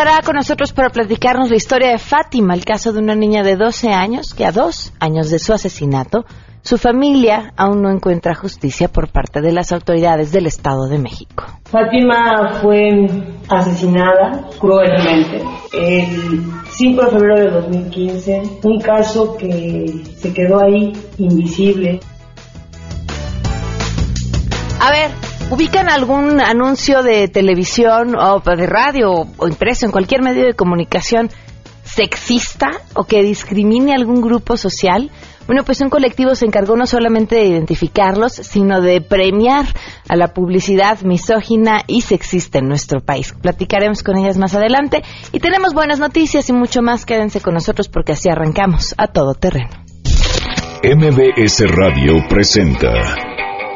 estará con nosotros para platicarnos la historia de Fátima, el caso de una niña de 12 años que a dos años de su asesinato, su familia aún no encuentra justicia por parte de las autoridades del Estado de México. Fátima fue asesinada cruelmente el 5 de febrero de 2015, un caso que se quedó ahí invisible. A ver, ¿ubican algún anuncio de televisión o de radio o impreso en cualquier medio de comunicación sexista o que discrimine algún grupo social? Bueno, pues un colectivo se encargó no solamente de identificarlos, sino de premiar a la publicidad misógina y sexista en nuestro país. Platicaremos con ellas más adelante y tenemos buenas noticias y mucho más. Quédense con nosotros porque así arrancamos a todo terreno. MBS Radio presenta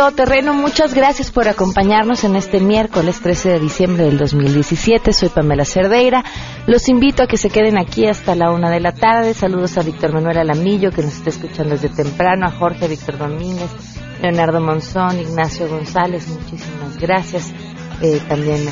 A Todo Terreno. Muchas gracias por acompañarnos en este miércoles 13 de diciembre del 2017. Soy Pamela Cerdeira. Los invito a que se queden aquí hasta la una de la tarde. Saludos a Víctor Manuel Alamillo, que nos está escuchando desde temprano, a Jorge Víctor Domínguez, Leonardo Monzón, Ignacio González. Muchísimas gracias eh, también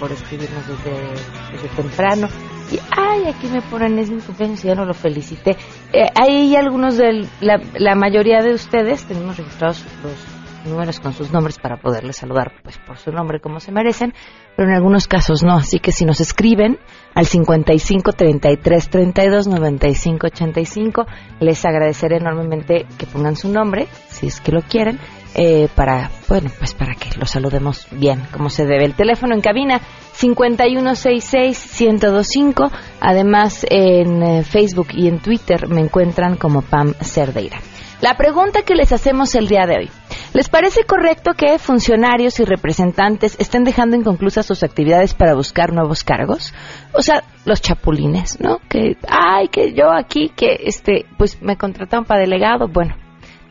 por, escribirnos desde, desde temprano. Y, ay, aquí me ponen, es mi cumpleaños y ya no lo felicité. Eh, hay algunos de la, la mayoría de ustedes tenemos registrados los números con sus nombres para poderles saludar pues por su nombre como se merecen, pero en algunos casos no, así que si nos escriben al 55 33 32 95 85 les agradeceré enormemente que pongan su nombre si es que lo quieren eh, para bueno pues para que lo saludemos bien como se debe. El teléfono en cabina 5166 1025 además en eh, Facebook y en Twitter me encuentran como Pam Cerdeira la pregunta que les hacemos el día de hoy. ¿Les parece correcto que funcionarios y representantes estén dejando inconclusas sus actividades para buscar nuevos cargos? O sea, los chapulines, ¿no? Que, ay, que yo aquí, que este, pues me contrataron para delegado, bueno,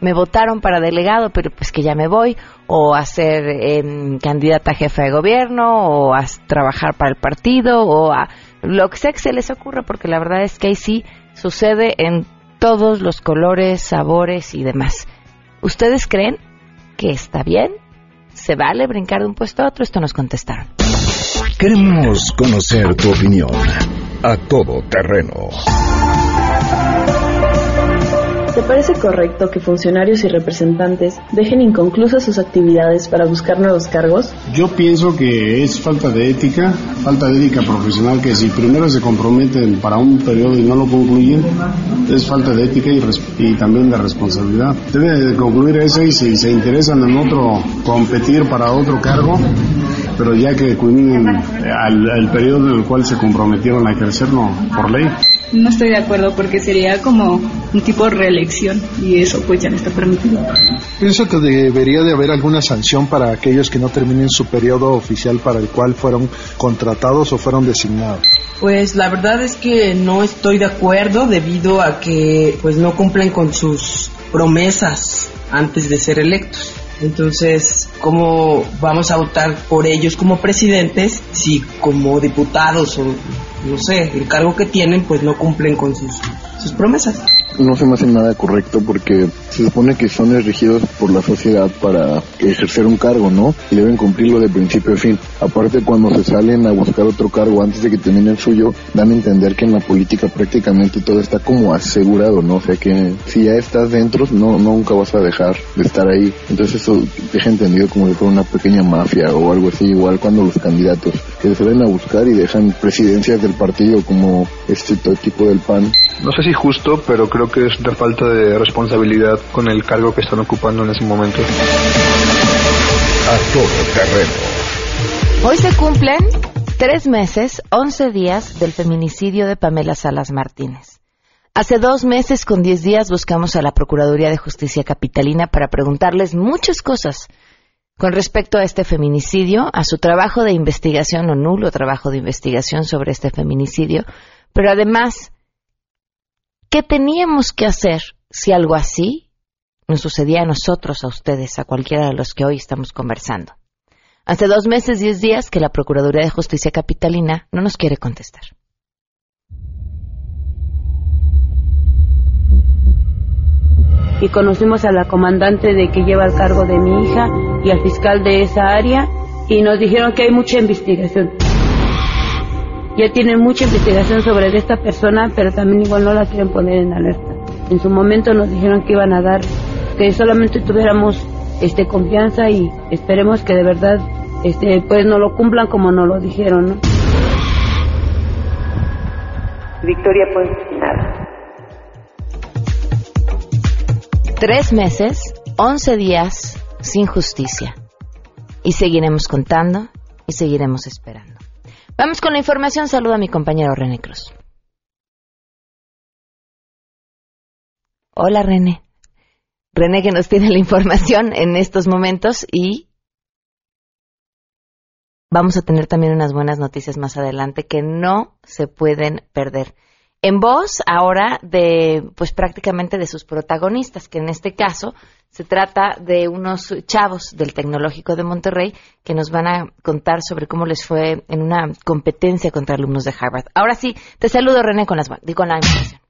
me votaron para delegado, pero pues que ya me voy, o a ser em, candidata a jefe de gobierno, o a trabajar para el partido, o a lo que sea que se les ocurra, porque la verdad es que ahí sí sucede en todos los colores, sabores y demás. ¿Ustedes creen que está bien? ¿Se vale brincar de un puesto a otro? Esto nos contestaron. Queremos conocer tu opinión a todo terreno. ¿Te parece correcto que funcionarios y representantes dejen inconclusas sus actividades para buscar nuevos cargos? Yo pienso que es falta de ética, falta de ética profesional, que si primero se comprometen para un periodo y no lo concluyen, es falta de ética y, también de responsabilidad. Debe de concluir eso y si se interesan en otro, competir para otro cargo, pero ya que culminen al, periodo en el cual se comprometieron a ejercerlo por ley. No estoy de acuerdo porque sería como un tipo de reelección y eso pues ya no está permitido. Pienso que debería de haber alguna sanción para aquellos que no terminen su periodo oficial para el cual fueron contratados o fueron designados. Pues la verdad es que no estoy de acuerdo debido a que pues no cumplen con sus promesas antes de ser electos. Entonces, ¿cómo vamos a votar por ellos como presidentes si como diputados o no sé, el cargo que tienen pues no cumplen con sus, sus promesas? no se me hace nada correcto porque se supone que son elegidos por la sociedad para ejercer un cargo, ¿no? Y deben cumplirlo de principio a fin. Aparte, cuando se salen a buscar otro cargo antes de que termine el suyo, dan a entender que en la política prácticamente todo está como asegurado, ¿no? O sea que si ya estás dentro, no nunca vas a dejar de estar ahí. Entonces eso deja entendido como si fuera una pequeña mafia o algo así, igual cuando los candidatos que se ven a buscar y dejan presidencias del partido como este tipo del PAN. No sé si justo, pero creo que es de falta de responsabilidad con el cargo que están ocupando en ese momento. A todo terreno. Hoy se cumplen tres meses, once días del feminicidio de Pamela Salas Martínez. Hace dos meses con diez días buscamos a la Procuraduría de Justicia Capitalina para preguntarles muchas cosas con respecto a este feminicidio, a su trabajo de investigación o nulo trabajo de investigación sobre este feminicidio, pero además, ¿qué teníamos que hacer si algo así nos sucedía a nosotros, a ustedes, a cualquiera de los que hoy estamos conversando? Hace dos meses, diez días que la Procuraduría de Justicia Capitalina no nos quiere contestar. y conocimos a la comandante de que lleva el cargo de mi hija y al fiscal de esa área y nos dijeron que hay mucha investigación. Ya tienen mucha investigación sobre esta persona, pero también igual no la quieren poner en alerta. En su momento nos dijeron que iban a dar, que solamente tuviéramos este confianza y esperemos que de verdad este pues no lo cumplan como nos lo dijeron, ¿no? Victoria pues nada. Tres meses, once días sin justicia. Y seguiremos contando y seguiremos esperando. Vamos con la información. Saludo a mi compañero René Cruz. Hola René. René que nos tiene la información en estos momentos y vamos a tener también unas buenas noticias más adelante que no se pueden perder en voz ahora de, pues prácticamente de sus protagonistas, que en este caso se trata de unos chavos del Tecnológico de Monterrey que nos van a contar sobre cómo les fue en una competencia contra alumnos de Harvard. Ahora sí, te saludo René con, las, con la información.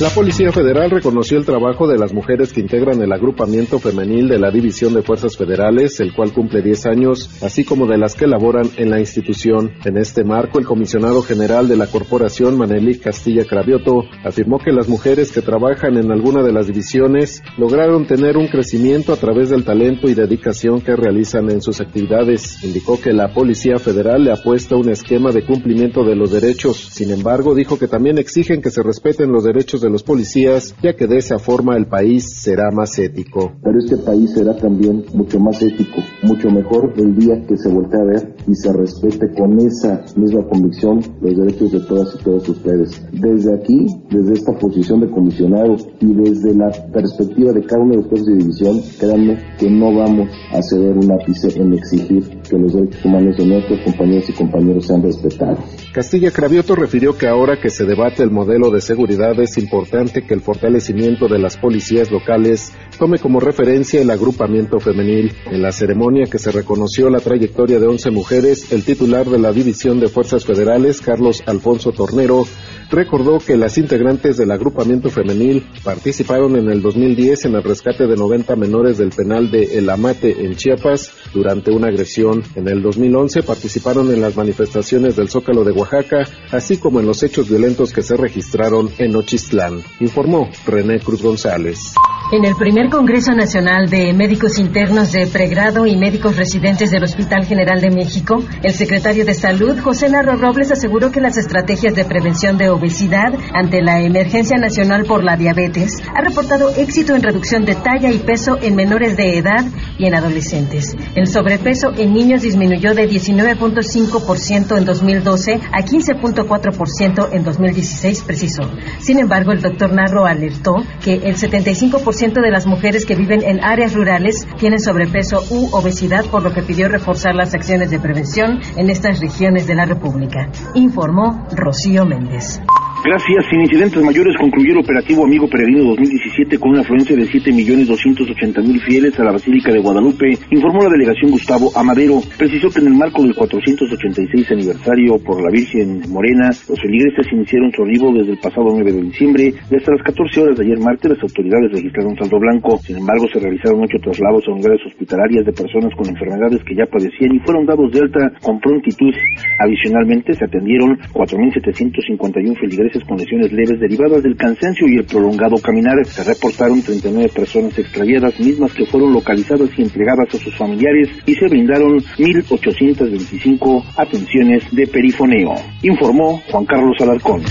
La Policía Federal reconoció el trabajo de las mujeres que integran el agrupamiento femenil de la División de Fuerzas Federales, el cual cumple 10 años, así como de las que laboran en la institución. En este marco, el comisionado general de la corporación, Maneli Castilla Cravioto, afirmó que las mujeres que trabajan en alguna de las divisiones lograron tener un crecimiento a través del talento y dedicación que realizan en sus actividades. Indicó que la Policía Federal le ha puesto un esquema de cumplimiento de los derechos. Sin embargo, dijo que también exigen que se respeten los derechos de los policías, ya que de esa forma el país será más ético. Pero este país será también mucho más ético, mucho mejor el día que se voltee a ver y se respete con esa misma convicción los derechos de todas y todos ustedes. Desde aquí, desde esta posición de comisionado y desde la perspectiva de cada uno de los jueces de división, créanme que no vamos a ceder un ápice en exigir que los derechos humanos de nuestros compañeros y compañeros sean respetados. Castilla Cravioto refirió que ahora que se debate el modelo de seguridad es importante que el fortalecimiento de las policías locales tome como referencia el agrupamiento femenil. En la ceremonia que se reconoció la trayectoria de 11 mujeres, el titular de la División de Fuerzas Federales, Carlos Alfonso Tornero, recordó que las integrantes del agrupamiento femenil participaron en el 2010 en el rescate de 90 menores del penal de El Amate en Chiapas durante una agresión. En el 2011 participaron en las manifestaciones del Zócalo de Oaxaca, así como en los hechos violentos que se registraron en Ochistlán, informó René Cruz González. En el primer Congreso Nacional de Médicos Internos de Pregrado y Médicos Residentes del Hospital General de México, el secretario de Salud, José Narro Robles, aseguró que las estrategias de prevención de obesidad ante la emergencia nacional por la diabetes ha reportado éxito en reducción de talla y peso en menores de edad y en adolescentes. El sobrepeso en niños disminuyó de 19.5% en 2012 a 15.4% en 2016, precisó. Sin embargo, el doctor Narro alertó que el 75% de las mujeres que viven en áreas rurales tienen sobrepeso u obesidad, por lo que pidió reforzar las acciones de prevención en estas regiones de la República. Informó Rocío Méndez. Gracias. Sin incidentes mayores concluyó el operativo Amigo Peregrino 2017 con una afluencia de 7.280.000 fieles a la Basílica de Guadalupe, informó la delegación Gustavo Amadero. Precisó que en el marco del 486 aniversario por la Virgen Morena, los feligreses iniciaron su arribo desde el pasado 9 de diciembre y hasta las 14 horas de ayer martes las autoridades registraron saldo blanco. Sin embargo, se realizaron ocho traslados a unidades hospitalarias de personas con enfermedades que ya padecían y fueron dados de alta con prontitud. Adicionalmente, se atendieron 4.751 feligreses con lesiones leves derivadas del cansancio y el prolongado caminar. Se reportaron 39 personas extraviadas, mismas que fueron localizadas y entregadas a sus familiares y se brindaron 1.825 atenciones de perifoneo, informó Juan Carlos Alarcón.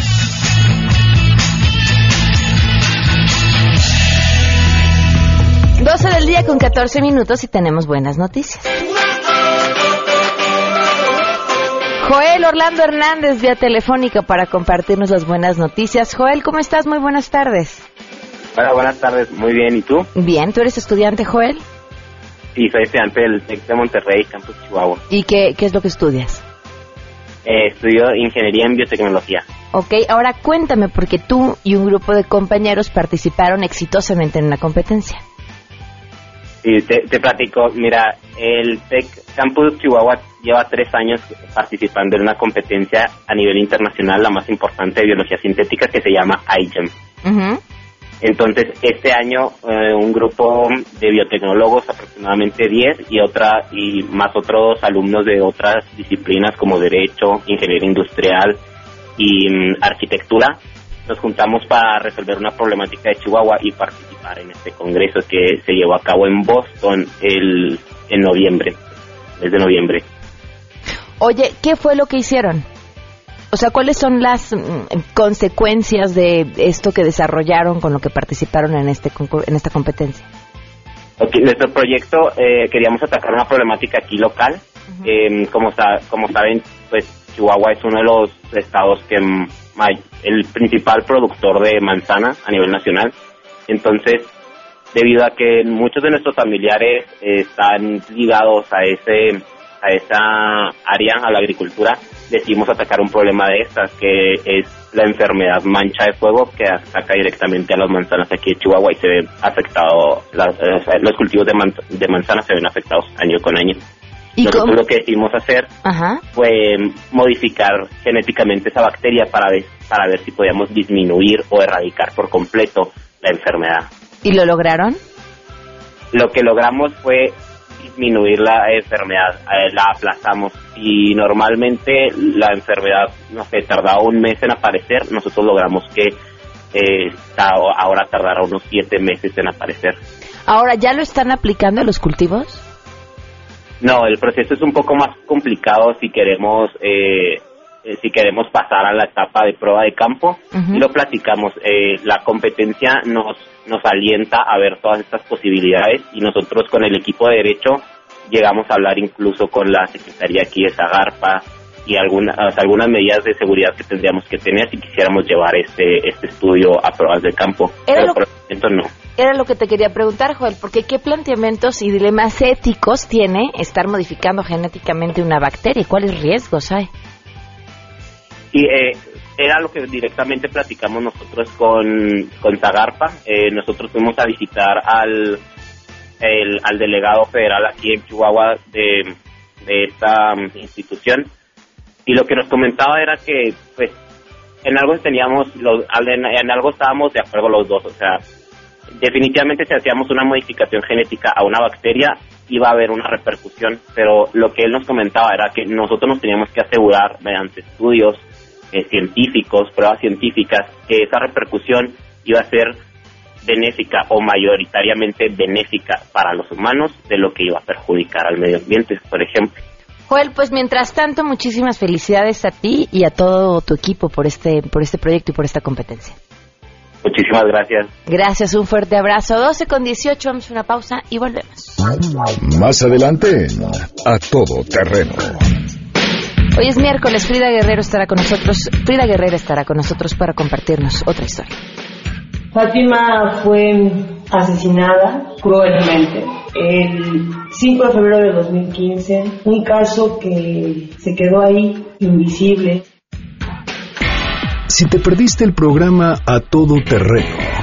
12 del día con 14 minutos y tenemos buenas noticias. Joel Orlando Hernández, vía telefónica, para compartirnos las buenas noticias. Joel, ¿cómo estás? Muy buenas tardes. Hola, buenas tardes. Muy bien, ¿y tú? Bien, ¿tú eres estudiante, Joel? Sí, soy estudiante del TEC de Monterrey, Campus Chihuahua. ¿Y qué, qué es lo que estudias? Eh, estudio Ingeniería en Biotecnología. Ok, ahora cuéntame, porque tú y un grupo de compañeros participaron exitosamente en una competencia. Sí, te, te platico. Mira, el TEC Campus Chihuahua lleva tres años participando en una competencia a nivel internacional, la más importante de biología sintética, que se llama IGEM. Entonces, este año eh, un grupo de biotecnólogos, aproximadamente 10, y otra y más otros alumnos de otras disciplinas como derecho, ingeniería industrial y mm, arquitectura, nos juntamos para resolver una problemática de Chihuahua y participar en este congreso que se llevó a cabo en Boston el en noviembre, desde noviembre. Oye, ¿qué fue lo que hicieron? O sea, ¿cuáles son las mm, consecuencias de esto que desarrollaron con lo que participaron en este en esta competencia? Ok, nuestro proyecto eh, queríamos atacar una problemática aquí local. Eh, como, sa- como saben, pues Chihuahua es uno de los estados que el principal productor de manzana a nivel nacional. Entonces, debido a que muchos de nuestros familiares eh, están ligados a ese a esa área, a la agricultura, decidimos atacar un problema de estas, que es la enfermedad mancha de fuego que ataca directamente a las manzanas aquí en Chihuahua y se ve afectado, las- eh, los cultivos de, man- de manzanas se ven afectados año con año. ¿Y Nosotros cómo? lo que decidimos hacer Ajá. fue modificar genéticamente esa bacteria para ver, para ver si podíamos disminuir o erradicar por completo la enfermedad. ¿Y lo lograron? Lo que logramos fue disminuir la enfermedad, eh, la aplazamos y normalmente la enfermedad, no sé, tardaba un mes en aparecer, nosotros logramos que eh, ahora tardará unos siete meses en aparecer. Ahora, ¿ya lo están aplicando a los cultivos? No, el proceso es un poco más complicado si queremos eh, eh, si queremos pasar a la etapa de prueba de campo y lo platicamos. Eh, la competencia nos nos alienta a ver todas estas posibilidades y nosotros con el equipo de derecho llegamos a hablar incluso con la secretaría aquí de Zagarpa y algunas algunas medidas de seguridad que tendríamos que tener si quisiéramos llevar este este estudio a pruebas de campo. Era Pero lo- por el momento no. Era lo que te quería preguntar, Joel, porque ¿qué planteamientos y dilemas éticos tiene estar modificando genéticamente una bacteria y cuáles riesgos hay? Y eh, era lo que directamente platicamos nosotros con, con Zagarpa. Eh, nosotros fuimos a visitar al, al delegado federal aquí en Chihuahua de, de esta um, institución. Y lo que nos comentaba era que, pues, en algo teníamos, los, en, en algo estábamos de acuerdo los dos. O sea, definitivamente si hacíamos una modificación genética a una bacteria iba a haber una repercusión, pero lo que él nos comentaba era que nosotros nos teníamos que asegurar mediante estudios eh, científicos, pruebas científicas, que esa repercusión iba a ser benéfica o mayoritariamente benéfica para los humanos de lo que iba a perjudicar al medio ambiente, por ejemplo. Joel, pues mientras tanto, muchísimas felicidades a ti y a todo tu equipo por este, por este proyecto y por esta competencia. Muchísimas gracias. Gracias, un fuerte abrazo. 12 con 18, vamos a una pausa y volvemos. Más adelante, a todo terreno. Hoy es miércoles, Frida Guerrero estará con nosotros, Frida Guerrero estará con nosotros para compartirnos otra historia. Fátima fue asesinada cruelmente el 5 de febrero de 2015, un caso que se quedó ahí invisible. Si te perdiste el programa A Todo Terreno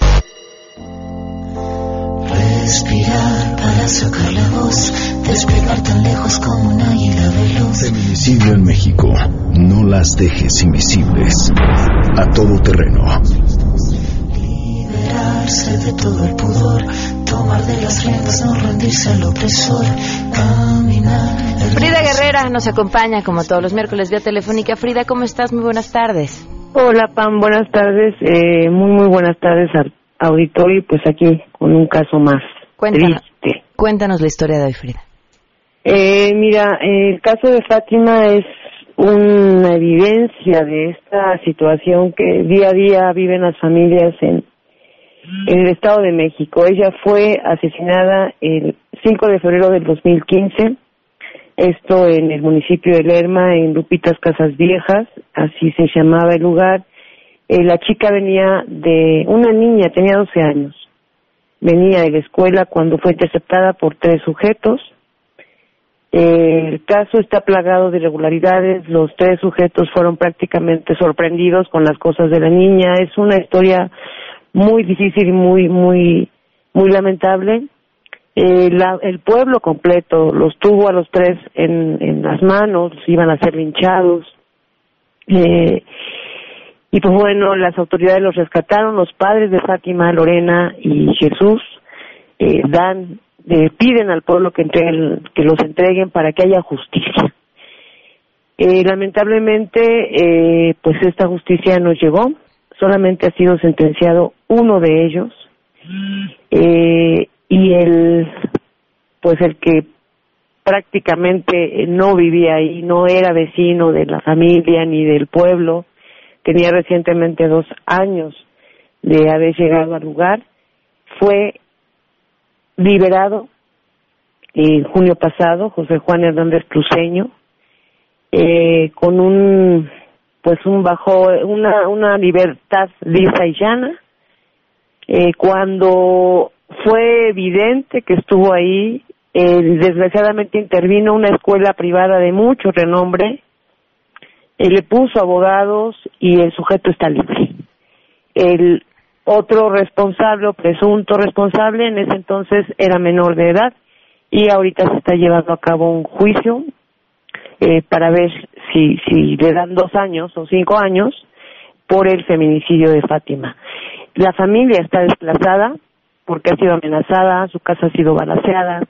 Respirar para sacar la voz, despegar tan lejos como un águila veloz. Feminicidio en México. No las dejes invisibles. A todo terreno. Liberarse de todo el pudor, tomar de las riendas, no rendirse al opresor, caminar. Frida Guerrera nos acompaña como todos los miércoles vía telefónica. Frida, ¿cómo estás? Muy buenas tardes. Hola Pam, buenas tardes, eh, muy muy buenas tardes auditorio y pues aquí con un caso más Cuéntanos, triste. cuéntanos la historia de hoy, Frida. Eh, mira, el caso de Fátima es una evidencia de esta situación que día a día viven las familias en, en el Estado de México. Ella fue asesinada el 5 de febrero del 2015, esto en el municipio de Lerma, en Lupitas Casas Viejas, así se llamaba el lugar. Eh, la chica venía de, una niña, tenía 12 años, venía de la escuela cuando fue interceptada por tres sujetos. El caso está plagado de irregularidades, los tres sujetos fueron prácticamente sorprendidos con las cosas de la niña. Es una historia muy difícil y muy, muy, muy lamentable. Eh, la- el pueblo completo los tuvo a los tres en, en las manos, iban a ser linchados. Eh, y pues bueno, las autoridades los rescataron, los padres de Fátima, Lorena y Jesús eh, dan, eh, piden al pueblo que, entreguen, que los entreguen para que haya justicia. Eh, lamentablemente, eh, pues esta justicia no llegó, solamente ha sido sentenciado uno de ellos eh, y el, pues el que prácticamente no vivía ahí, no era vecino de la familia ni del pueblo, tenía recientemente dos años de haber llegado al lugar, fue liberado en junio pasado, José Juan Hernández Cruceño, eh, con un, pues un bajo, una, una libertad lisa y llana, eh, cuando fue evidente que estuvo ahí, eh, desgraciadamente intervino una escuela privada de mucho renombre, eh, le puso abogados y el sujeto está libre. El otro responsable presunto responsable en ese entonces era menor de edad y ahorita se está llevando a cabo un juicio eh, para ver si, si le dan dos años o cinco años por el feminicidio de Fátima. La familia está desplazada porque ha sido amenazada, su casa ha sido balaceada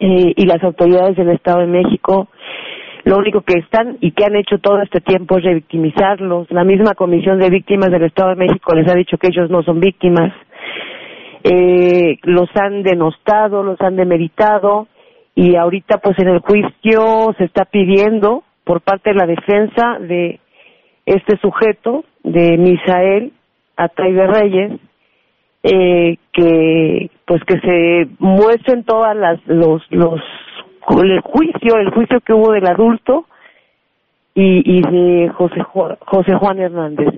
eh, y las autoridades del Estado de México lo único que están y que han hecho todo este tiempo es revictimizarlos. La misma Comisión de Víctimas del Estado de México les ha dicho que ellos no son víctimas. Eh, los han denostado, los han demeritado y ahorita pues en el juicio se está pidiendo por parte de la defensa de este sujeto, de Misael Ataibe Reyes, eh, que pues que se muestren todas las los los el juicio el juicio que hubo del adulto y, y de José José Juan Hernández.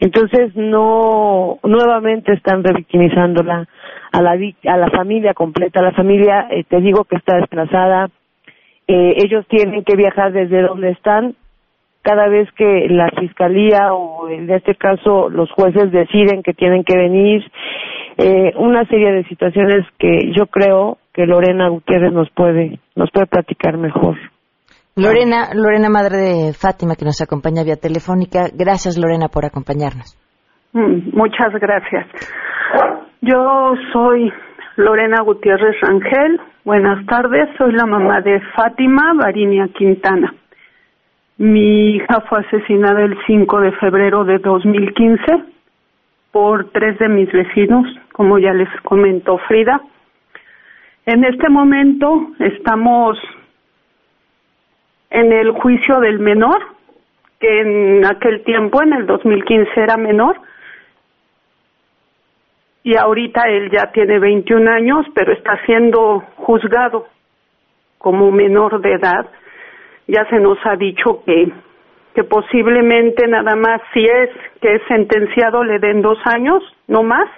Entonces no nuevamente están revictimizándola a la a la familia completa. La familia eh, te digo que está desplazada. Eh, ellos tienen que viajar desde donde están. Cada vez que la fiscalía o en este caso los jueces deciden que tienen que venir eh, una serie de situaciones que yo creo que Lorena Gutiérrez nos puede nos puede platicar mejor Lorena, Lorena, madre de Fátima, que nos acompaña vía telefónica. Gracias, Lorena, por acompañarnos. Mm, Muchas gracias. Yo soy Lorena Gutiérrez Rangel. Buenas tardes. Soy la mamá de Fátima Barinia Quintana. Mi hija fue asesinada el 5 de febrero de 2015 por tres de mis vecinos, como ya les comentó Frida. En este momento estamos en el juicio del menor, que en aquel tiempo, en el 2015, era menor, y ahorita él ya tiene 21 años, pero está siendo juzgado como menor de edad. Ya se nos ha dicho que, que posiblemente nada más si es que es sentenciado le den dos años, no más,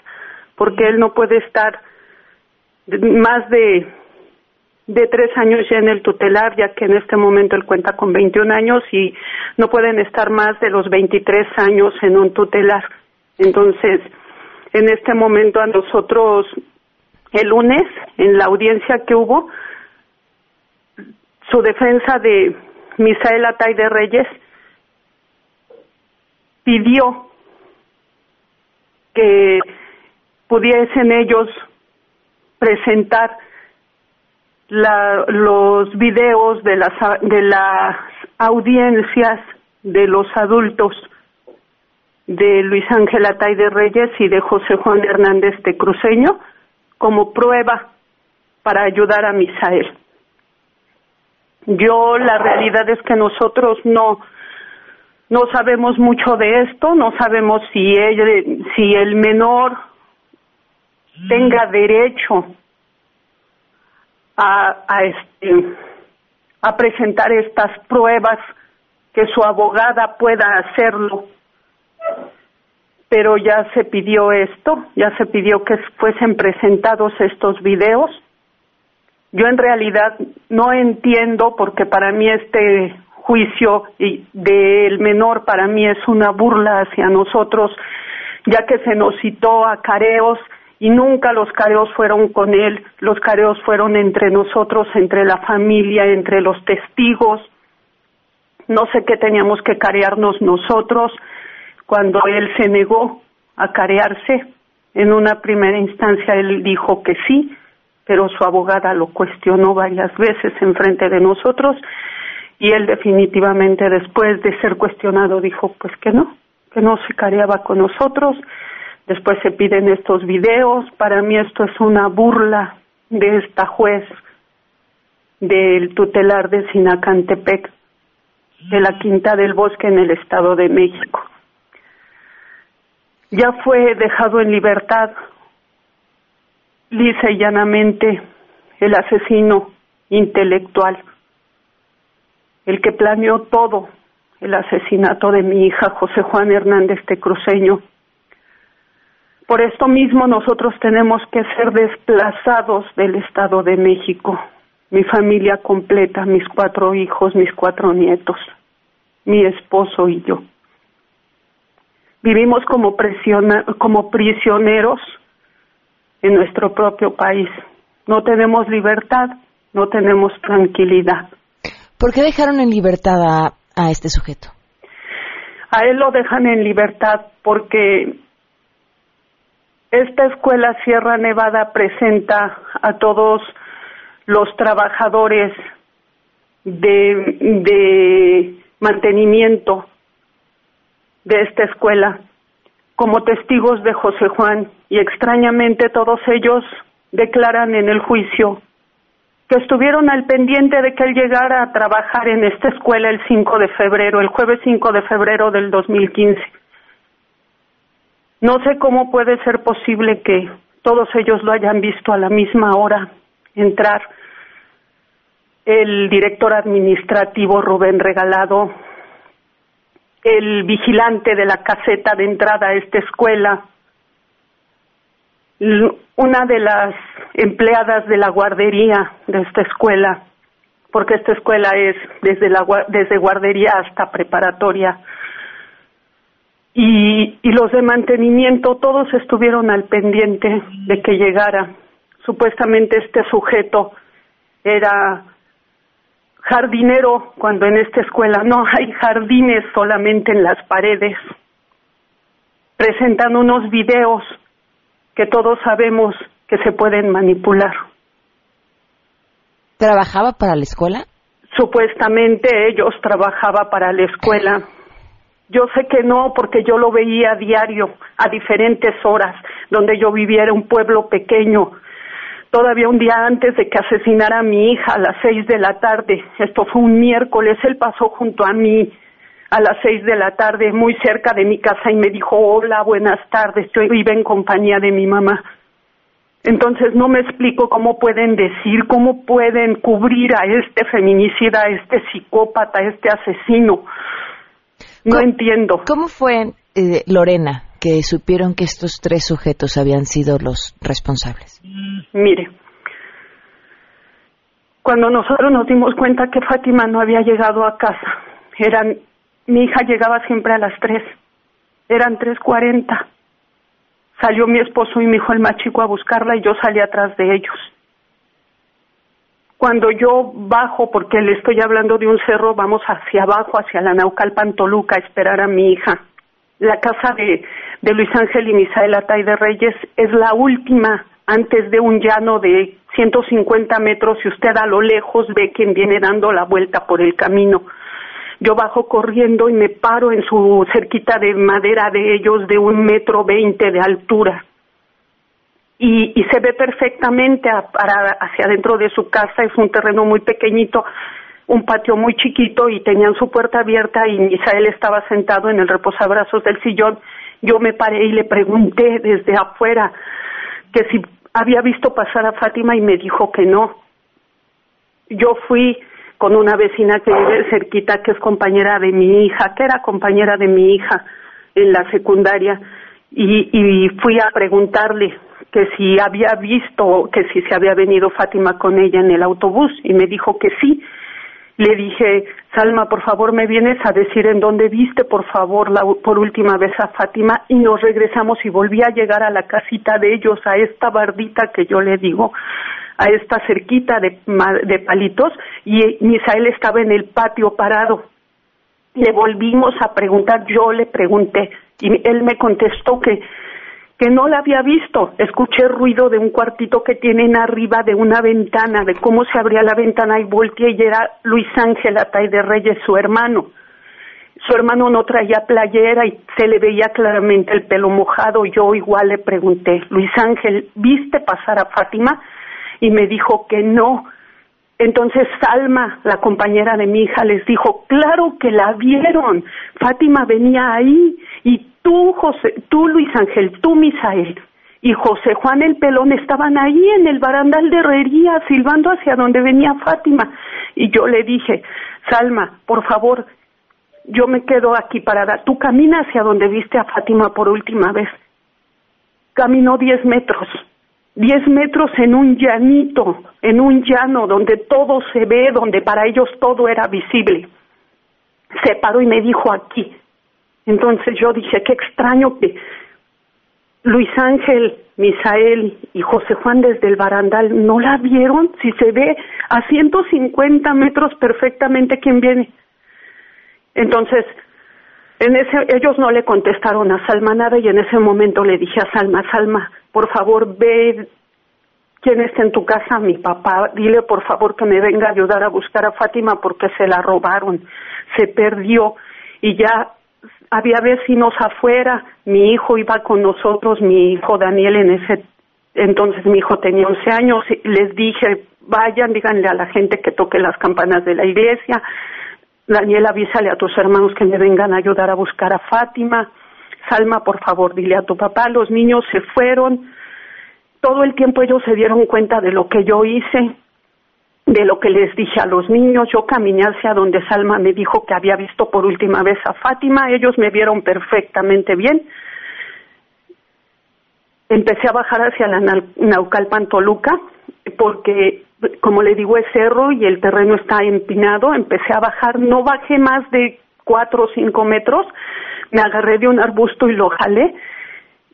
porque él no puede estar más de de tres años ya en el tutelar, ya que en este momento él cuenta con 21 años y no pueden estar más de los 23 años en un tutelar. Entonces, en este momento a nosotros, el lunes, en la audiencia que hubo, su defensa de Misael Atay de Reyes pidió que pudiesen ellos presentar la, los videos de las, de las audiencias de los adultos de Luis Ángel Atay de Reyes y de José Juan Hernández de Cruceño como prueba para ayudar a Misael. Yo la realidad es que nosotros no no sabemos mucho de esto, no sabemos si él, si el menor tenga derecho a, a este a presentar estas pruebas que su abogada pueda hacerlo pero ya se pidió esto, ya se pidió que fuesen presentados estos videos. Yo en realidad no entiendo porque para mí este juicio del menor para mí es una burla hacia nosotros, ya que se nos citó a careos y nunca los careos fueron con él, los careos fueron entre nosotros, entre la familia, entre los testigos. No sé qué teníamos que carearnos nosotros cuando él se negó a carearse. En una primera instancia él dijo que sí, pero su abogada lo cuestionó varias veces en frente de nosotros y él definitivamente después de ser cuestionado dijo pues que no, que no se careaba con nosotros. Después se piden estos videos. Para mí esto es una burla de esta juez del tutelar de Sinacantepec, de la Quinta del Bosque en el Estado de México. Ya fue dejado en libertad, lisa y llanamente, el asesino intelectual el que planeó todo el asesinato de mi hija José Juan Hernández de Cruceño. Por esto mismo nosotros tenemos que ser desplazados del Estado de México, mi familia completa, mis cuatro hijos, mis cuatro nietos, mi esposo y yo. Vivimos como, como prisioneros en nuestro propio país. No tenemos libertad, no tenemos tranquilidad. ¿Por qué dejaron en libertad a, este sujeto? A él lo dejan en libertad porque esta escuela Sierra Nevada presenta a todos los trabajadores de, mantenimiento de esta escuela como testigos de José Juan y extrañamente todos ellos declaran en el juicio que estuvieron al pendiente de que él llegara a trabajar en esta escuela el 5 de febrero, el jueves 5 de febrero del 2015. No sé cómo puede ser posible que todos ellos lo hayan visto a la misma hora entrar. El director administrativo Rubén Regalado, el vigilante de la caseta de entrada a esta escuela, una de las empleadas de la guardería de esta escuela, porque esta escuela es desde, la, desde guardería hasta preparatoria, y, y los de mantenimiento todos estuvieron al pendiente de que llegara. Supuestamente este sujeto era jardinero cuando en esta escuela no hay jardines solamente en las paredes. Presentan unos videos que todos sabemos que se pueden manipular. ¿Trabajaba para la escuela? Supuestamente ellos trabajaba para la escuela. Yo sé que no, porque yo lo veía a diario, a diferentes horas, donde yo viviera un pueblo pequeño. Todavía un día antes de que asesinara a mi hija a las seis de la tarde, esto fue un miércoles, él pasó junto a mí a las seis de la tarde, muy cerca de mi casa, y me dijo, hola, buenas tardes, yo iba en compañía de mi mamá. Entonces no me explico cómo pueden decir, cómo pueden cubrir a este feminicida, a este psicópata, a este asesino. No entiendo. ¿Cómo fue, eh, Lorena, que supieron que estos tres sujetos habían sido los responsables? Mire, cuando nosotros nos dimos cuenta que Fátima no había llegado a casa, eran mi hija llegaba siempre a las tres. Eran tres cuarenta. Salió mi esposo y mi hijo el más chico a buscarla y yo salí atrás de ellos. Cuando yo bajo, porque le estoy hablando de un cerro, vamos hacia abajo, hacia la Naucalpan Toluca, a esperar a mi hija. La casa de, de Luis Ángel y Misael Atay de Reyes es la última antes de un llano de 150 metros y usted a lo lejos ve quien viene dando la vuelta por el camino Yo bajo corriendo y me paro en su cerquita de madera de ellos de un metro veinte de altura. Y, y se ve perfectamente a- para hacia adentro de su casa, es un terreno muy pequeñito, un patio muy chiquito y tenían su puerta abierta y Misael estaba sentado en el reposabrazos del sillón. Yo me paré y le pregunté desde afuera que si había visto pasar a Fátima y me dijo que no. Yo fui con una vecina que vive cerquita, que es compañera de mi hija, que era compañera de mi hija en la secundaria, y, y fui a preguntarle que si había visto, que si se había venido Fátima con ella en el autobús, y me dijo que sí. Le dije, Salma, por favor, me vienes a decir en dónde viste, por favor, la, por última vez a Fátima, y nos regresamos y volví a llegar a la casita de ellos, a esta bardita que yo le digo, a esta cerquita de, de palitos, y Misael estaba en el patio parado. Le volvimos a preguntar, yo le pregunté, y él me contestó que que no la había visto. Escuché ruido de un cuartito que tienen arriba de una ventana, de cómo se abría la ventana y volteé y era Luis Ángel Atay de Reyes, su hermano. Su hermano no traía playera y se le veía claramente el pelo mojado. Yo igual le pregunté, Luis Ángel, ¿viste pasar a Fátima? Y me dijo que no. Entonces Salma, la compañera de mi hija, les dijo, claro que la vieron. Fátima venía ahí y tú, José, tú Luis Ángel, tú Misael y José Juan el Pelón estaban ahí en el barandal de herrería silbando hacia donde venía Fátima. Y yo le dije, Salma, por favor, yo me quedo aquí parada. Tú camina hacia donde viste a Fátima por última vez. Caminó diez metros. Diez metros en un llanito, en un llano donde todo se ve, donde para ellos todo era visible. Se paró y me dijo aquí. Entonces yo dije, qué extraño que Luis Ángel, Misael y José Juan desde el barandal no la vieron, si se ve a 150 metros perfectamente quién viene. Entonces, en ese, ellos no le contestaron a Salma nada y en ese momento le dije a Salma, Salma, por favor ve quién está en tu casa, mi papá, dile por favor que me venga a ayudar a buscar a Fátima porque se la robaron, se perdió y ya había vecinos afuera, mi hijo iba con nosotros, mi hijo Daniel en ese entonces mi hijo tenía 11 años, les dije, vayan, díganle a la gente que toque las campanas de la iglesia, Daniel avísale a tus hermanos que me vengan a ayudar a buscar a Fátima, Salma, por favor, dile a tu papá, los niños se fueron, todo el tiempo ellos se dieron cuenta de lo que yo hice, de lo que les dije a los niños. Yo caminé hacia donde Salma me dijo que había visto por última vez a Fátima. Ellos me vieron perfectamente bien. Empecé a bajar hacia la Nau- Naucalpan Toluca porque, como le digo, es cerro y el terreno está empinado. Empecé a bajar, no bajé más de cuatro o cinco metros. Me agarré de un arbusto y lo jalé.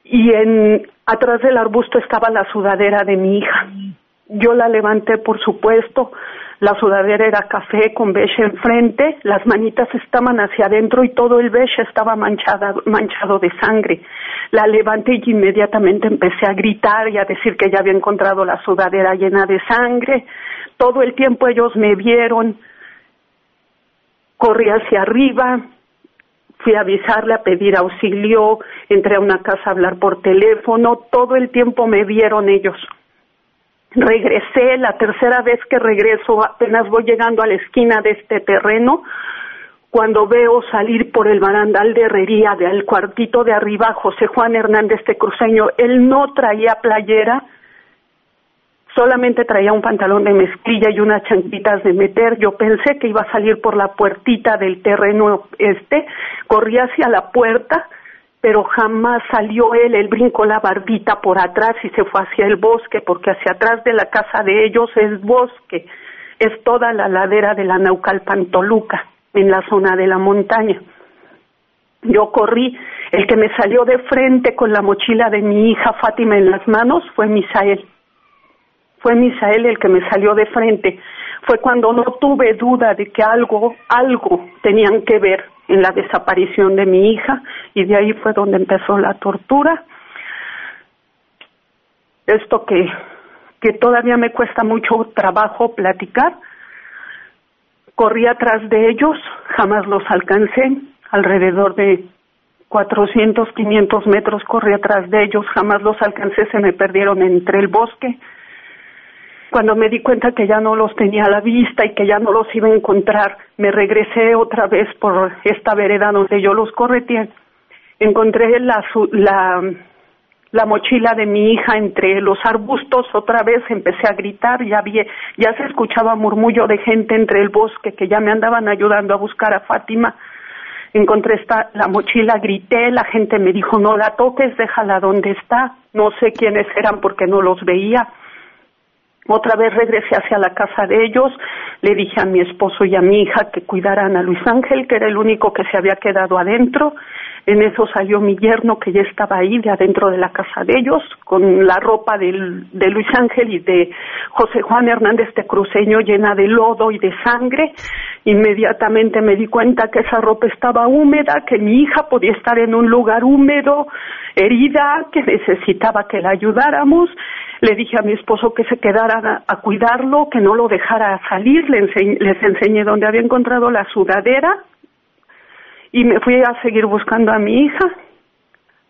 Y en, atrás del arbusto estaba la sudadera de mi hija. Yo la levanté, por supuesto. La sudadera era café con beige enfrente, las manitas estaban hacia adentro y todo el beige estaba manchada, manchado de sangre. La levanté y inmediatamente empecé a gritar y a decir que ya había encontrado la sudadera llena de sangre. Todo el tiempo ellos me vieron. Corrí hacia arriba, fui a avisarle, a pedir auxilio, entré a una casa a hablar por teléfono, todo el tiempo me vieron ellos. Regresé, la tercera vez que regreso, apenas voy llegando a la esquina de este terreno, cuando veo salir por el barandal de herrería del cuartito de arriba José Juan Hernández de Cruceño, él no traía playera, solamente traía un pantalón de mezclilla y unas chanquitas de meter. Yo pensé que iba a salir por la puertita del terreno este, corrí hacia la puerta, pero jamás salió él, él brincó la bardita por atrás y se fue hacia el bosque, porque hacia atrás de la casa de ellos es bosque, es toda la ladera de la Naucalpan Toluca, en la zona de la montaña. Yo corrí, el que me salió de frente con la mochila de mi hija Fátima en las manos fue Misael. Fue Misael el que me salió de frente. Fue cuando no tuve duda de que algo, algo tenían que ver en la desaparición de mi hija y de ahí fue donde empezó la tortura. Esto que, que todavía me cuesta mucho trabajo platicar. Corrí atrás de ellos, jamás los alcancé, alrededor de 400, 500 metros corrí atrás de ellos, jamás los alcancé, se me perdieron entre el bosque. Cuando me di cuenta que ya no los tenía a la vista y que ya no los iba a encontrar, me regresé otra vez por esta vereda donde yo los correteé. Encontré la, la, la mochila de mi hija entre los arbustos, otra vez empecé a gritar, ya, vi, ya se escuchaba murmullo de gente entre el bosque que ya me andaban ayudando a buscar a Fátima encontré esta, la mochila, grité, la gente me dijo no la toques, déjala donde está, no sé quiénes eran porque no los veía. Otra vez regresé hacia la casa de ellos, le dije a mi esposo y a mi hija que cuidaran a Luis Ángel, que era el único que se había quedado adentro, en eso salió mi yerno que ya estaba ahí de adentro de la casa de ellos, con la ropa de Luis Ángel y de José Juan Hernández de Cruceño llena de lodo y de sangre. Inmediatamente me di cuenta que esa ropa estaba húmeda, que mi hija podía estar en un lugar húmedo, herida, que necesitaba que la ayudáramos. Le dije a mi esposo que se quedara a, cuidarlo, que no lo dejara salir. les enseñé dónde había encontrado la sudadera y me fui a seguir buscando a mi hija.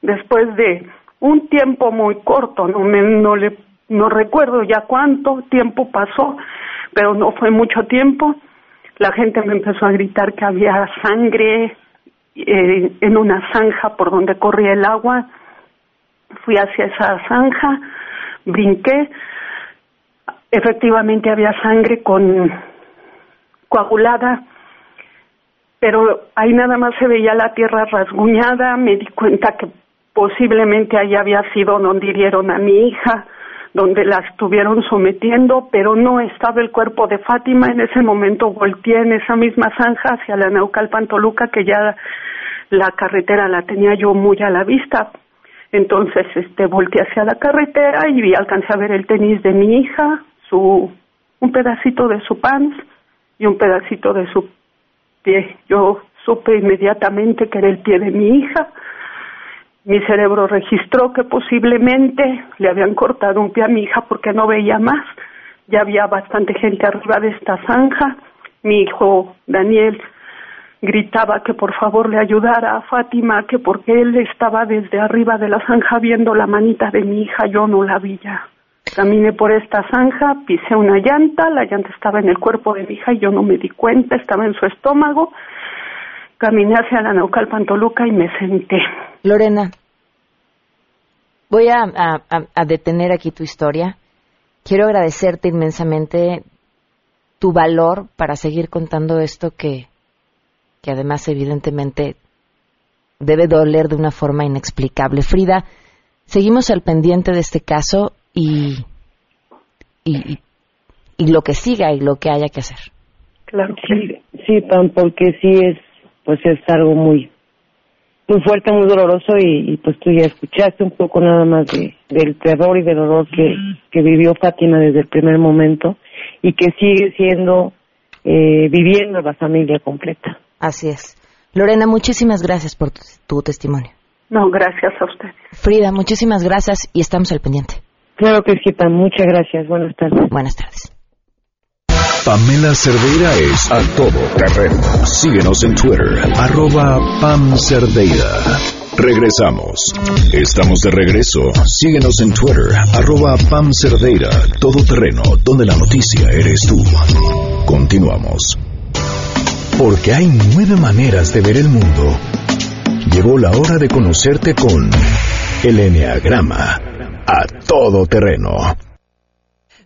Después de un tiempo muy corto no me no le no recuerdo ya cuánto tiempo pasó pero no fue mucho tiempo la gente me empezó a gritar que había sangre eh, en una zanja por donde corría el agua. Fui hacia esa zanja brinqué. Efectivamente había sangre con coagulada pero ahí nada más se veía la tierra rasguñada, me di cuenta que posiblemente ahí había sido donde hirieron a mi hija, donde la estuvieron sometiendo, pero no estaba el cuerpo de Fátima. En ese momento volteé en esa misma zanja hacia la Naucalpan Toluca, que ya la carretera la tenía yo muy a la vista. Entonces, este, volteé hacia la carretera y alcancé a ver el tenis de mi hija, su, un pedacito de su pants y un pedacito de su pie. Yo supe inmediatamente que era el pie de mi hija. Mi cerebro registró que posiblemente le habían cortado un pie a mi hija porque no veía más. Ya había bastante gente arriba de esta zanja. Mi hijo Daniel gritaba que por favor le ayudara a Fátima, que porque él estaba desde arriba de la zanja viendo la manita de mi hija, yo no la vi ya. Caminé por esta zanja, pisé una llanta, la llanta estaba en el cuerpo de mi hija y yo no me di cuenta, estaba en su estómago. Caminé hacia la Naucalpan Toluca y me senté. Lorena, voy a, detener aquí tu historia. Quiero agradecerte inmensamente tu valor para seguir contando esto que además evidentemente debe doler de una forma inexplicable. Frida, seguimos al pendiente de este caso y, y, y lo que siga y lo que haya que hacer. Claro, sí, sí, Pam, porque sí es, pues es algo muy, muy fuerte, muy doloroso y, pues tú ya escuchaste un poco nada más de, del terror y del horror que, que vivió Fátima desde el primer momento y que sigue siendo, eh, viviendo la familia completa. Así es. Lorena, muchísimas gracias por tu testimonio. No, gracias a usted. Frida, muchísimas gracias y estamos al pendiente. Claro que sí, Pam. Muchas gracias. Buenas tardes. Buenas tardes. Pamela Cerdeira es a todo terreno. Síguenos en Twitter, arroba Pam Cerdeira. Regresamos. Estamos de regreso. Síguenos en Twitter, arroba Pam Cerdeira, todo terreno, donde la noticia eres tú. Continuamos. Porque hay nueve maneras de ver el mundo. Llegó la hora de conocerte con el Enneagrama a todo terreno.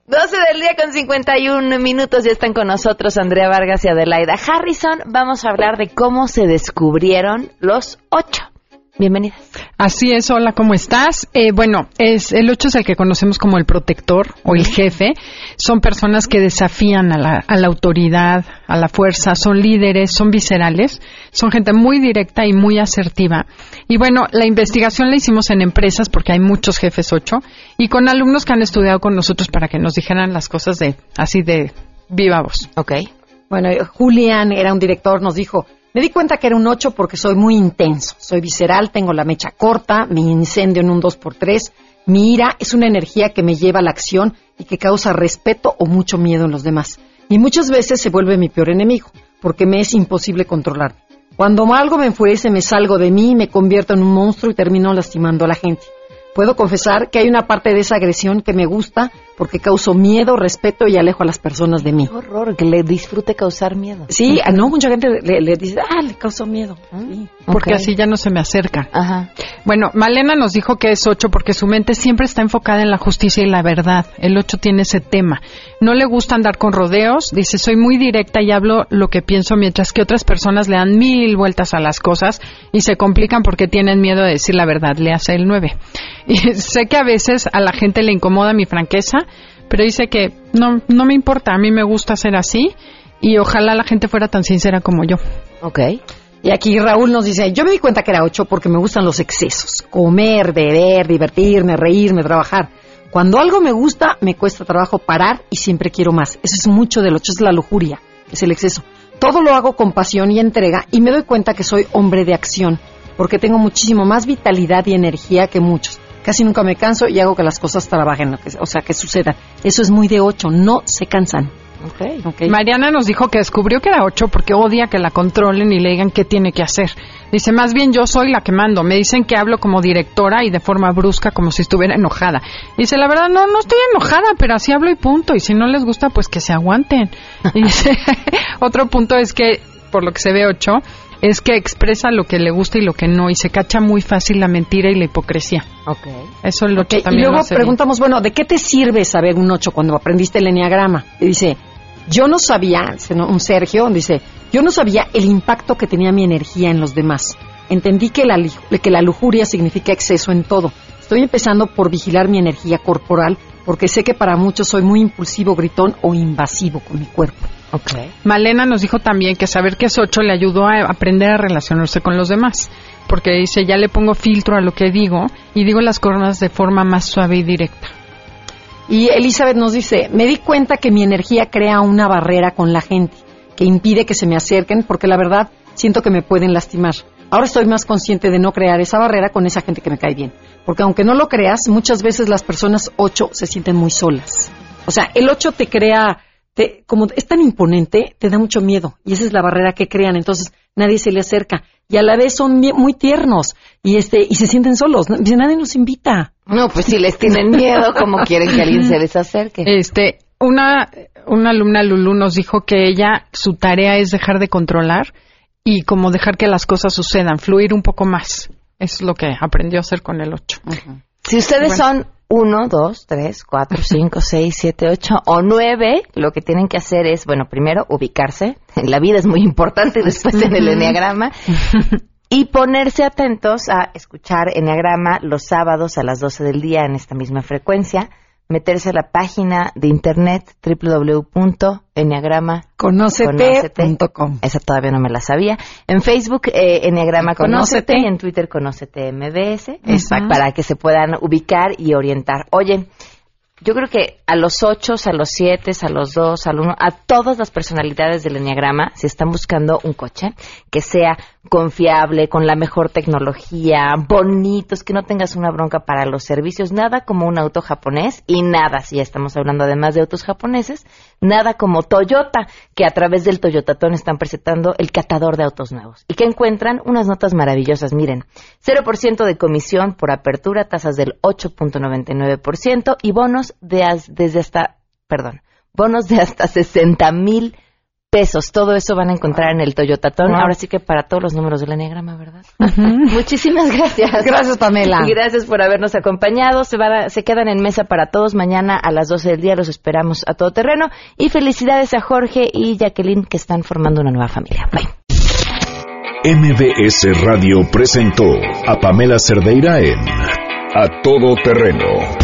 12 del día con 51 minutos ya están con nosotros Andrea Vargas y Adelaida Harrison. Vamos a hablar de cómo se descubrieron los ocho. Bienvenidas. Así es, hola, ¿cómo estás? Eh, bueno, es, el 8 es el que conocemos como el protector o el jefe. Son personas que desafían a la, a la autoridad, a la fuerza, son líderes, son viscerales, son gente muy directa y muy asertiva. Y bueno, la investigación la hicimos en empresas porque hay muchos jefes 8 y con alumnos que han estudiado con nosotros para que nos dijeran las cosas de así de viva voz. Ok. Bueno, Julián era un director, nos dijo, me di cuenta que era un 8 porque soy muy intenso, soy visceral, tengo la mecha corta, mi incendio en un 2x3, mi ira es una energía que me lleva a la acción y que causa respeto o mucho miedo en los demás. y muchas veces se vuelve mi peor enemigo, porque me es imposible controlar. Cuando algo me enfurece, me salgo de mí, me convierto en un monstruo y termino lastimando a la gente. Puedo confesar que hay una parte de esa agresión que me gusta porque causo miedo, respeto y alejo a las personas de mí. Qué horror, que le disfrute causar miedo. Sí, ah, no, mucha gente le, le dice, ah, le causó miedo. Sí. Porque así ya no se me acerca. Ajá. Bueno, Malena nos dijo que es 8 porque su mente siempre está enfocada en la justicia y la verdad. El 8 tiene ese tema. No le gusta andar con rodeos. Dice, soy muy directa y hablo lo que pienso, mientras que otras personas le dan mil vueltas a las cosas y se complican porque tienen miedo de decir la verdad. Le hace el 9. Y sé que a veces a la gente le incomoda mi franqueza, pero dice que no, no me importa. A mí me gusta ser así y ojalá la gente fuera tan sincera como yo. Ok. Y aquí Raúl nos dice, yo me di cuenta que era ocho porque me gustan los excesos. Comer, beber, divertirme, reírme, trabajar. Cuando algo me gusta, me cuesta trabajo parar y siempre quiero más. Eso es mucho del ocho, es la lujuria, es el exceso. Todo lo hago con pasión y entrega y me doy cuenta que soy hombre de acción porque tengo muchísimo más vitalidad y energía que muchos. Casi nunca me canso y hago que las cosas trabajen, o sea, que sucedan. Eso es muy de ocho, no se cansan. Ok. Mariana nos dijo que descubrió que era ocho porque odia que la controlen y le digan qué tiene que hacer. Dice, más bien yo soy la que mando. Me dicen que hablo como directora y de forma brusca como si estuviera enojada. Dice, la verdad, no, no estoy enojada, pero así hablo y punto. Y si no les gusta, pues que se aguanten. Y dice, otro punto es que, por lo que se ve ocho, es que expresa lo que le gusta y lo que no. Y se cacha muy fácil la mentira y la hipocresía. Ok. Eso el ocho Ok, y también lo luego bien. preguntamos, bueno, ¿de qué te sirve saber un 8 cuando aprendiste el enneagrama? Y dice, yo no sabía, un Sergio dice, yo no sabía el impacto que tenía mi energía en los demás. Entendí que la, li- que la lujuria significa exceso en todo. Estoy empezando por vigilar mi energía corporal porque sé que para muchos soy muy impulsivo, gritón o invasivo con mi cuerpo. Malena nos dijo también que saber que es 8 le ayudó a aprender a relacionarse con los demás. Porque dice, ya le pongo filtro a lo que digo y digo las cosas de forma más suave y directa. Y Elizabeth nos dice, me di cuenta que mi energía crea una barrera con la gente, que impide que se me acerquen porque la verdad siento que me pueden lastimar. Ahora estoy más consciente de no crear esa barrera con esa gente que me cae bien. Porque aunque no lo creas, muchas veces las personas 8 se sienten muy solas. O sea, el 8 te crea, te- como es tan imponente, te da mucho miedo. Y esa es la barrera que crean. Entonces nadie se le acerca. Y a la vez son muy tiernos. Y este, y se sienten solos. Dice, nadie nos invita. No, pues si les tienen miedo, ¿cómo quieren que alguien se les acerque? Este, una, una alumna Lulu nos dijo que ella, su tarea es dejar de controlar y como dejar que las cosas sucedan, fluir un poco más. Es lo que aprendió a hacer con el 8. Si ustedes Bueno. son 1, 2, 3, 4, 5, 6, 7, 8 o 9, lo que tienen que hacer es, bueno, primero ubicarse. En la vida es muy importante y después en el enneagrama. Y ponerse atentos a escuchar enneagrama los sábados a las 12 del día en esta misma frecuencia. Meterse a la página de internet www.enneagrama.com. Esa todavía no me la sabía. En Facebook, eh, Enneagrama. Conócete. Y en Twitter, Conócete MBS. Exacto. Para que se puedan ubicar y orientar. Oye, yo creo que a los ocho, a los siete, a los dos, al uno, a todas las personalidades del Enneagrama, si están buscando un coche que sea confiable, con la mejor tecnología, bonitos, que no tengas una bronca para los servicios, nada como un auto japonés y nada, si ya estamos hablando además de autos japoneses, nada como Toyota, que a través del Toyotatón están presentando el catador de autos nuevos y que encuentran unas notas maravillosas. Miren, 0% de comisión por apertura, tasas del 8.99% y bonos de desde hasta, perdón, bonos de hasta 60 mil pesos. Todo eso van a encontrar en el Toyotatón. Wow. Ahora sí que para todos los números del Enneagrama, ¿verdad? Muchísimas gracias. Gracias, Pamela. Y gracias por habernos acompañado. Se, van a- se quedan en mesa para todos. Mañana a las 12 del día los esperamos a todo terreno. Y felicidades a Jorge y Jacqueline que están formando una nueva familia. Bye. MBS Radio presentó a Pamela Cerdeira en A Todo Terreno.